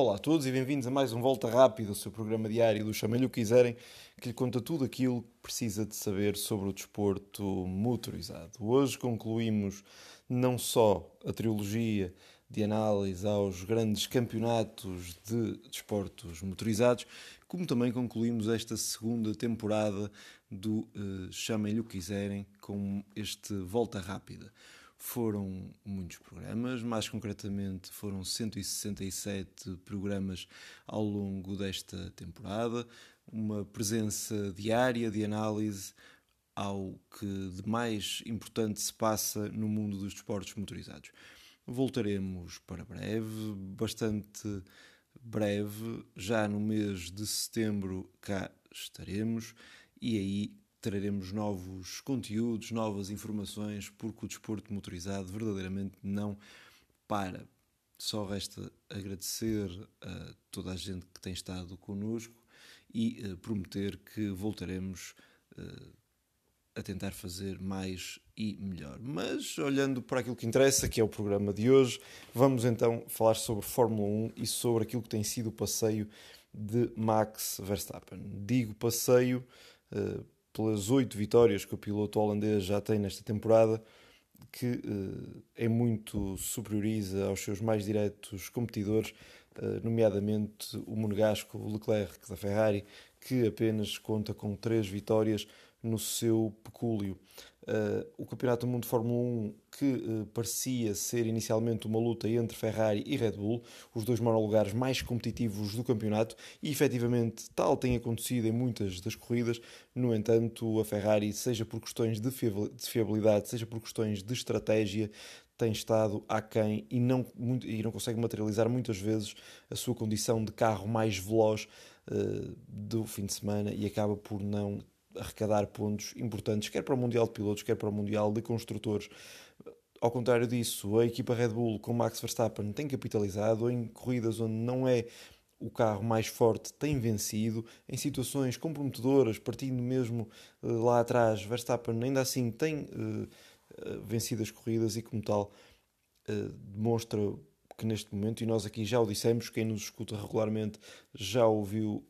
Olá a todos e bem-vindos a mais um Volta Rápida, o seu programa diário do Chamem-lhe o quiserem, que lhe conta tudo aquilo que precisa de saber sobre o desporto motorizado. Hoje concluímos não só a trilogia de análise aos grandes campeonatos de desportos motorizados, como também concluímos esta segunda temporada do uh, Chamem-lhe o quiserem com este Volta Rápida. Foram muitos programas, mais concretamente foram 167 programas ao longo desta temporada, uma presença diária de análise ao que de mais importante se passa no mundo dos desportos motorizados. Voltaremos para breve, bastante breve, já no mês de setembro cá estaremos. E aí traremos novos conteúdos, novas informações, porque o desporto motorizado verdadeiramente não para. Só resta agradecer a toda a gente que tem estado connosco e uh, prometer que voltaremos uh, a tentar fazer mais e melhor. Mas olhando para aquilo que interessa, que é o programa de hoje, vamos então falar sobre Fórmula 1 e sobre aquilo que tem sido o passeio de Max Verstappen. Digo passeio uh, pelas oito vitórias que o piloto holandês já tem nesta temporada, que uh, é muito superioriza aos seus mais diretos competidores, uh, nomeadamente o monegasco Leclerc da Ferrari, que apenas conta com três vitórias no seu pecúlio. Uh, o Campeonato do Mundo de Fórmula 1, que uh, parecia ser inicialmente uma luta entre Ferrari e Red Bull, os dois monolugares mais competitivos do campeonato, e efetivamente tal tem acontecido em muitas das corridas. No entanto, a Ferrari, seja por questões de fiabilidade, seja por questões de estratégia, tem estado aquém e não, e não consegue materializar muitas vezes a sua condição de carro mais veloz uh, do fim de semana e acaba por não arrecadar pontos importantes, quer para o Mundial de Pilotos, quer para o Mundial de Construtores. Ao contrário disso, a equipa Red Bull com Max Verstappen tem capitalizado em corridas onde não é o carro mais forte tem vencido em situações comprometedoras, partindo mesmo uh, lá atrás. Verstappen ainda assim tem uh, uh, vencido as corridas e, como tal, demonstra que neste momento, e nós aqui já o dissemos, quem nos escuta regularmente já ouviu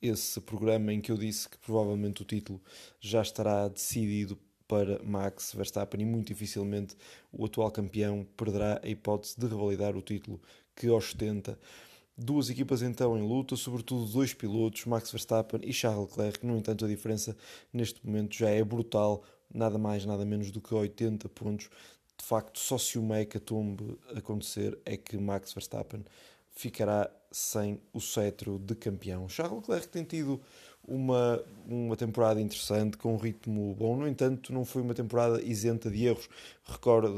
esse programa em que eu disse que provavelmente o título já estará decidido para Max Verstappen e muito dificilmente o atual campeão perderá a hipótese de revalidar o título que ostenta. Duas equipas então em luta, sobretudo dois pilotos, Max Verstappen e Charles Leclerc. No entanto, a diferença neste momento já é brutal, nada mais, nada menos do que 80 pontos. De facto, só se o Mecatombe acontecer é que Max Verstappen ficará sem o cetro de campeão. Charles Leclerc tem tido uma, uma temporada interessante, com um ritmo bom, no entanto, não foi uma temporada isenta de erros. Recorda,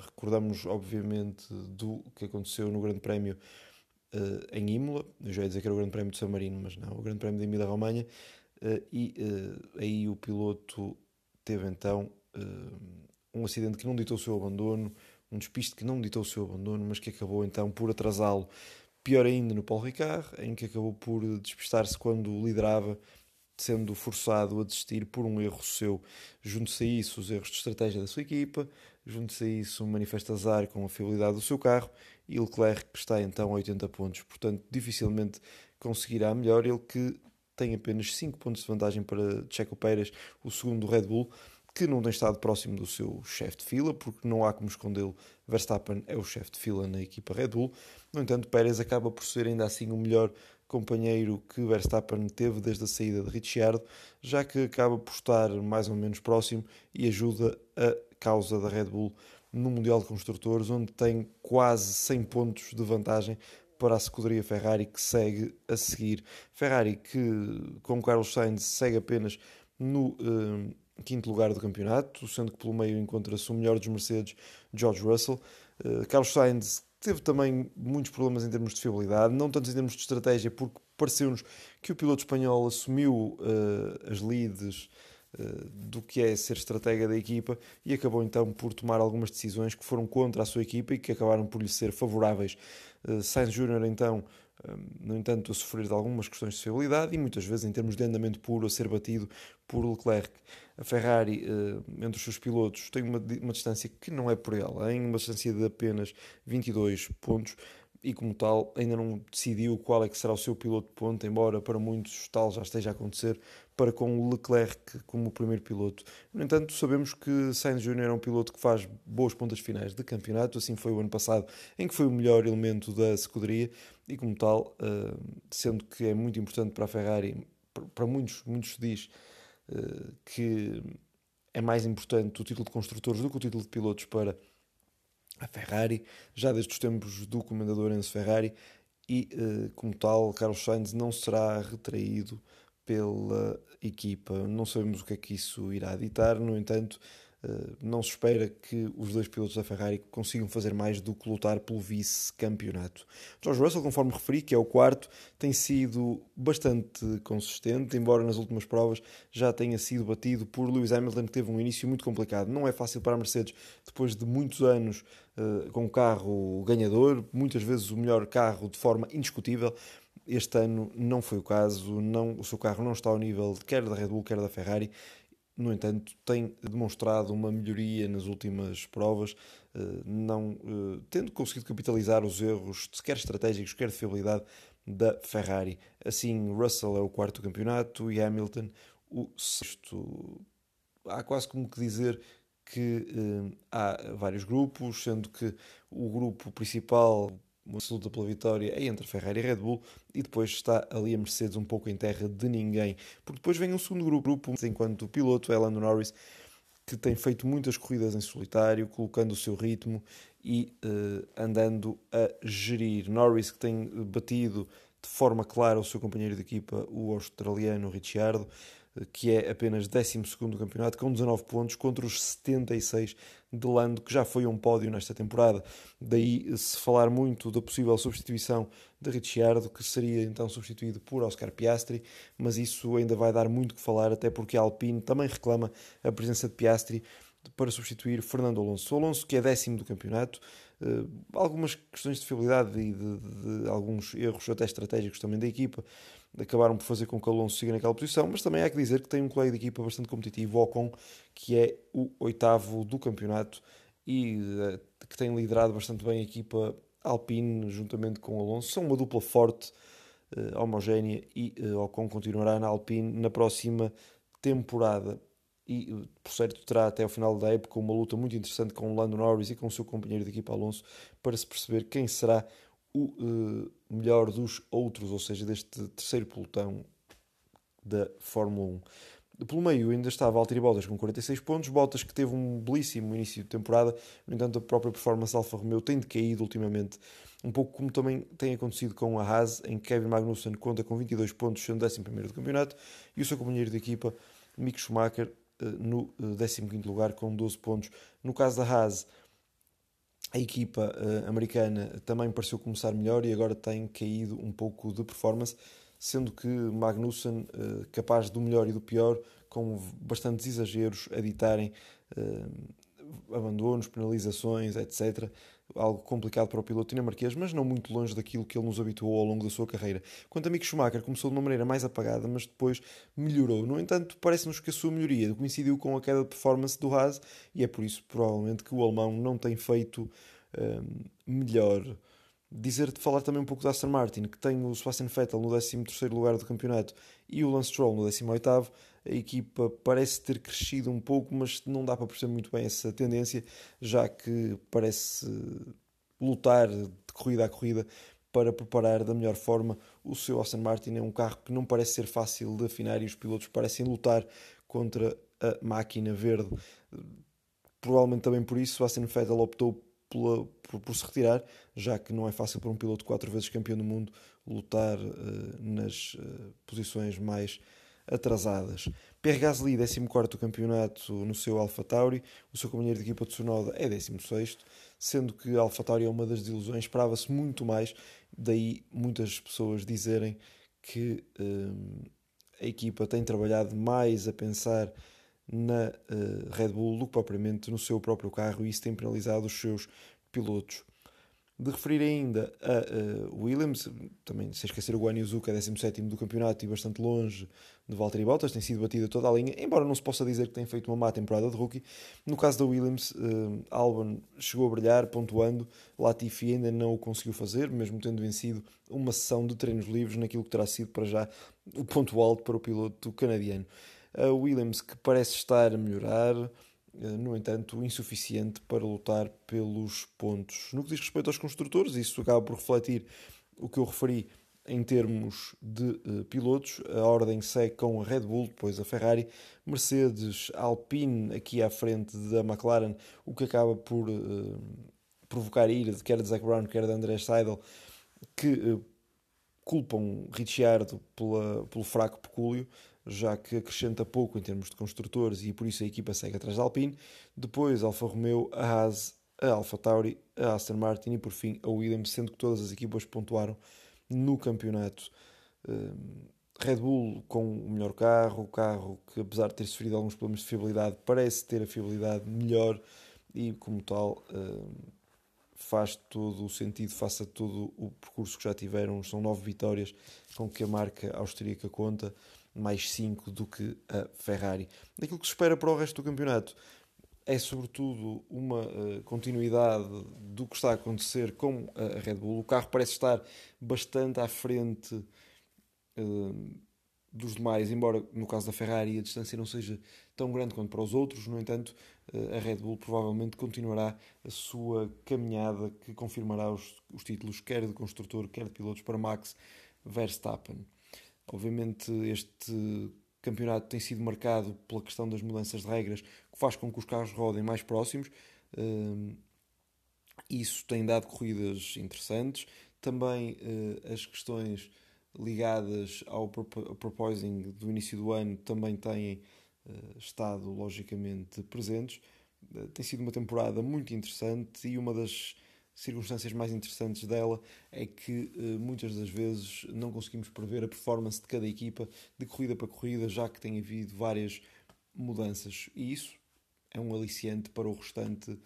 recordamos, obviamente, do que aconteceu no Grande Prémio uh, em Imola. Eu já ia dizer que era o Grande Prémio de San Marino, mas não, o Grande Prémio de Emília-Romanha. Uh, e uh, aí o piloto teve então um acidente que não ditou o seu abandono, um despiste que não ditou o seu abandono, mas que acabou então por atrasá-lo Pior ainda no Paul Ricard, em que acabou por despistar-se quando liderava, sendo forçado a desistir por um erro seu. Junto-se a isso os erros de estratégia da sua equipa, junto-se a isso um manifesto azar com a fiabilidade do seu carro e Leclerc está então a 80 pontos. Portanto, dificilmente conseguirá melhor. Ele que tem apenas 5 pontos de vantagem para Checo Pérez, o segundo Red Bull que não tem estado próximo do seu chefe de fila, porque não há como escondê-lo. Verstappen é o chefe de fila na equipa Red Bull. No entanto, Pérez acaba por ser ainda assim o melhor companheiro que Verstappen teve desde a saída de Ricciardo, já que acaba por estar mais ou menos próximo e ajuda a causa da Red Bull no Mundial de Construtores, onde tem quase 100 pontos de vantagem para a escuderia Ferrari que segue a seguir. Ferrari que, com Carlos Sainz, segue apenas no. Uh, quinto lugar do campeonato, sendo que pelo meio encontra-se o melhor dos Mercedes, George Russell. Uh, Carlos Sainz teve também muitos problemas em termos de fiabilidade, não tanto em termos de estratégia, porque pareceu-nos que o piloto espanhol assumiu uh, as leads uh, do que é ser estratega da equipa e acabou então por tomar algumas decisões que foram contra a sua equipa e que acabaram por lhe ser favoráveis. Sainz Júnior então no entanto, a sofrer de algumas questões de fiabilidade e muitas vezes em termos de andamento puro a ser batido por Leclerc. A Ferrari, eh, entre os seus pilotos, tem uma, uma distância que não é por ela, em uma distância de apenas 22 pontos, e, como tal, ainda não decidiu qual é que será o seu piloto de ponta, embora para muitos tal já esteja a acontecer, para com o Leclerc como primeiro piloto. No entanto, sabemos que Sainz Jr. é um piloto que faz boas pontas finais de campeonato, assim foi o ano passado, em que foi o melhor elemento da escuderia, e como tal, eh, sendo que é muito importante para a Ferrari, para muitos, muitos diz eh, que é mais importante o título de construtores do que o título de pilotos para a Ferrari, já desde os tempos do comandador Enzo Ferrari, e eh, como tal, Carlos Sainz não será retraído pela equipa. Não sabemos o que é que isso irá ditar, no entanto, eh, não se espera que os dois pilotos da Ferrari consigam fazer mais do que lutar pelo vice-campeonato. George Russell, conforme referi, que é o quarto, tem sido bastante consistente, embora nas últimas provas já tenha sido batido por Lewis Hamilton, que teve um início muito complicado. Não é fácil para a Mercedes, depois de muitos anos uh, com carro ganhador, muitas vezes o melhor carro de forma indiscutível. Este ano não foi o caso, não, o seu carro não está ao nível quer da Red Bull, quer da Ferrari no entanto, tem demonstrado uma melhoria nas últimas provas, eh, não eh, tendo conseguido capitalizar os erros, quer estratégicos, quer de fiabilidade, da Ferrari. Assim, Russell é o quarto campeonato e Hamilton o sexto. Há quase como que dizer que eh, há vários grupos, sendo que o grupo principal uma luta pela vitória é entre Ferrari e Red Bull e depois está ali a Mercedes um pouco em terra de ninguém. Porque depois vem um segundo grupo, enquanto o piloto é Lando Norris, que tem feito muitas corridas em solitário, colocando o seu ritmo e uh, andando a gerir. Norris que tem batido de forma clara o seu companheiro de equipa, o australiano Ricciardo, que é apenas 12 do campeonato, com 19 pontos contra os 76 de Lando, que já foi um pódio nesta temporada. Daí se falar muito da possível substituição de Ricciardo, que seria então substituído por Oscar Piastri, mas isso ainda vai dar muito que falar, até porque a Alpine também reclama a presença de Piastri para substituir Fernando Alonso. O Alonso, que é décimo do campeonato, eh, algumas questões de fiabilidade e de, de, de, alguns erros até estratégicos também da equipa acabaram por fazer com que Alonso siga naquela posição, mas também há que dizer que tem um colega de equipa bastante competitivo, o Ocon, que é o oitavo do campeonato e uh, que tem liderado bastante bem a equipa Alpine juntamente com Alonso. São uma dupla forte, uh, homogénea e uh, Ocon continuará na Alpine na próxima temporada. E, por certo, terá até ao final da época uma luta muito interessante com o Lando Norris e com o seu companheiro de equipa Alonso para se perceber quem será o melhor dos outros, ou seja, deste terceiro pelotão da Fórmula 1. Pelo meio ainda estava Valtteri Bottas com 46 pontos, Bottas que teve um belíssimo início de temporada, no entanto a própria performance Alfa Romeo tem decaído ultimamente, um pouco como também tem acontecido com a Haas, em que Kevin Magnussen conta com 22 pontos, sendo 11 do campeonato, e o seu companheiro de equipa, Mick Schumacher, eh, no 15 eh, lugar com 12 pontos. No caso da Haas, a equipa uh, americana também pareceu começar melhor e agora tem caído um pouco de performance, sendo que Magnussen, uh, capaz do melhor e do pior, com bastantes exageros a ditarem uh, abandonos, penalizações, etc. Algo complicado para o piloto dinamarquês, mas não muito longe daquilo que ele nos habituou ao longo da sua carreira. Quanto a Mick Schumacher, começou de uma maneira mais apagada, mas depois melhorou. No entanto, parece-nos que a sua melhoria coincidiu com a queda de performance do Haas e é por isso, provavelmente, que o alemão não tem feito um, melhor. Dizer-te, falar também um pouco da Aston Martin, que tem o Sebastian Vettel no 13º lugar do campeonato e o Lance Stroll no 18º. A equipa parece ter crescido um pouco, mas não dá para perceber muito bem essa tendência, já que parece lutar de corrida a corrida para preparar da melhor forma o seu Aston Martin. É um carro que não parece ser fácil de afinar e os pilotos parecem lutar contra a máquina verde. Provavelmente também por isso Aston Vettel optou pela, por, por, se retirar, já que não é fácil para um piloto quatro vezes campeão do mundo lutar uh, nas uh, posições mais atrasadas. Pierre Gasly, 14 do campeonato no seu Alpha Tauri, o seu companheiro de equipa de Tsunoda é 16, sendo que a Alpha Tauri é uma das desilusões, esperava-se muito mais, daí muitas pessoas dizerem que um, a equipa tem trabalhado mais a pensar na uh, Red Bull do que propriamente no seu próprio carro e isso tem penalizado os seus pilotos. De referir ainda a uh, Williams, também sem esquecer o Guan é 17 do campeonato e bastante longe de Valtteri Bottas, tem sido batida toda a linha, embora não se possa dizer que tem feito uma má temporada de rookie. No caso da Williams, uh, Albon chegou a brilhar, pontuando, Latifi ainda não o conseguiu fazer, mesmo tendo vencido uma sessão de treinos livres naquilo que terá sido para já o ponto alto para o piloto canadiano. A Williams que parece estar a melhorar, no entanto, insuficiente para lutar pelos pontos. No que diz respeito aos construtores, isso acaba por refletir o que eu referi em termos de uh, pilotos. A ordem segue com a Red Bull, depois a Ferrari, Mercedes, Alpine aqui à frente da McLaren, o que acaba por uh, provocar ira de quer de Zac Brown, quer de André Seidel, que uh, culpam Ricciardo pela, pelo fraco pecúlio já que acrescenta pouco em termos de construtores e por isso a equipa segue atrás da Alpine. Depois Alfa Romeo, a Haas, a Alfa Tauri, a Aston Martin e por fim a Williams, sendo que todas as equipas pontuaram no campeonato. Hum, Red Bull com o melhor carro, o carro que apesar de ter sofrido alguns problemas de fiabilidade, parece ter a fiabilidade melhor e como tal hum, faz todo o sentido, faça todo o percurso que já tiveram, são nove vitórias com que a marca austríaca conta mais 5 do que a Ferrari. Daquilo que se espera para o resto do campeonato é sobretudo uma uh, continuidade do que está a acontecer com a Red Bull. O carro parece estar bastante à frente uh, dos demais, embora no caso da Ferrari a distância não seja tão grande quanto para os outros. No entanto, uh, a Red Bull provavelmente continuará a sua caminhada que confirmará os, os títulos quer de construtor, quer de pilotos para Max Verstappen. Obviamente, este campeonato tem sido marcado pela questão das mudanças de regras, que faz com que os carros rodem mais próximos. Hum, isso tem dado corridas interessantes. Também eh, as questões ligadas ao proposing do início do ano também têm eh, estado logicamente presentes. Eh, tem sido uma temporada muito interessante e uma das circunstâncias mais interessantes dela é que eh, muitas das vezes não conseguimos prever a performance de cada equipa de corrida para corrida, já que tem havido várias mudanças. E isso é um aliciante para o restante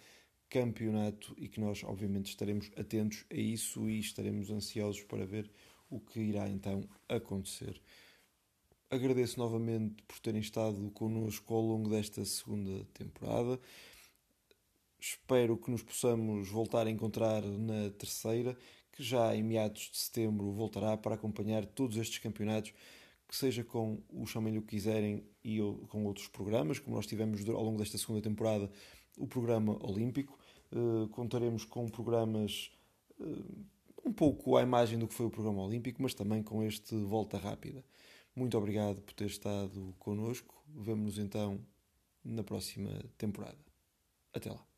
campeonato e que nós, obviamente, estaremos atentos a isso e estaremos ansiosos para ver o que irá então acontecer. Agradeço novamente por terem estado connosco ao longo desta segunda temporada. Espero que nos possamos voltar a encontrar na terceira, que já em meados de setembro voltará para acompanhar todos estes campeonatos, que seja com o Chamem-lhe o que quiserem e com outros programas, como nós tivemos ao longo desta segunda temporada o programa Olímpico. Uh, contaremos com programas uh, um pouco à imagem do que foi o programa Olímpico, mas também com este Volta Rápida. Muito obrigado por ter estado connosco. Vemo-nos então na próxima temporada. Até lá.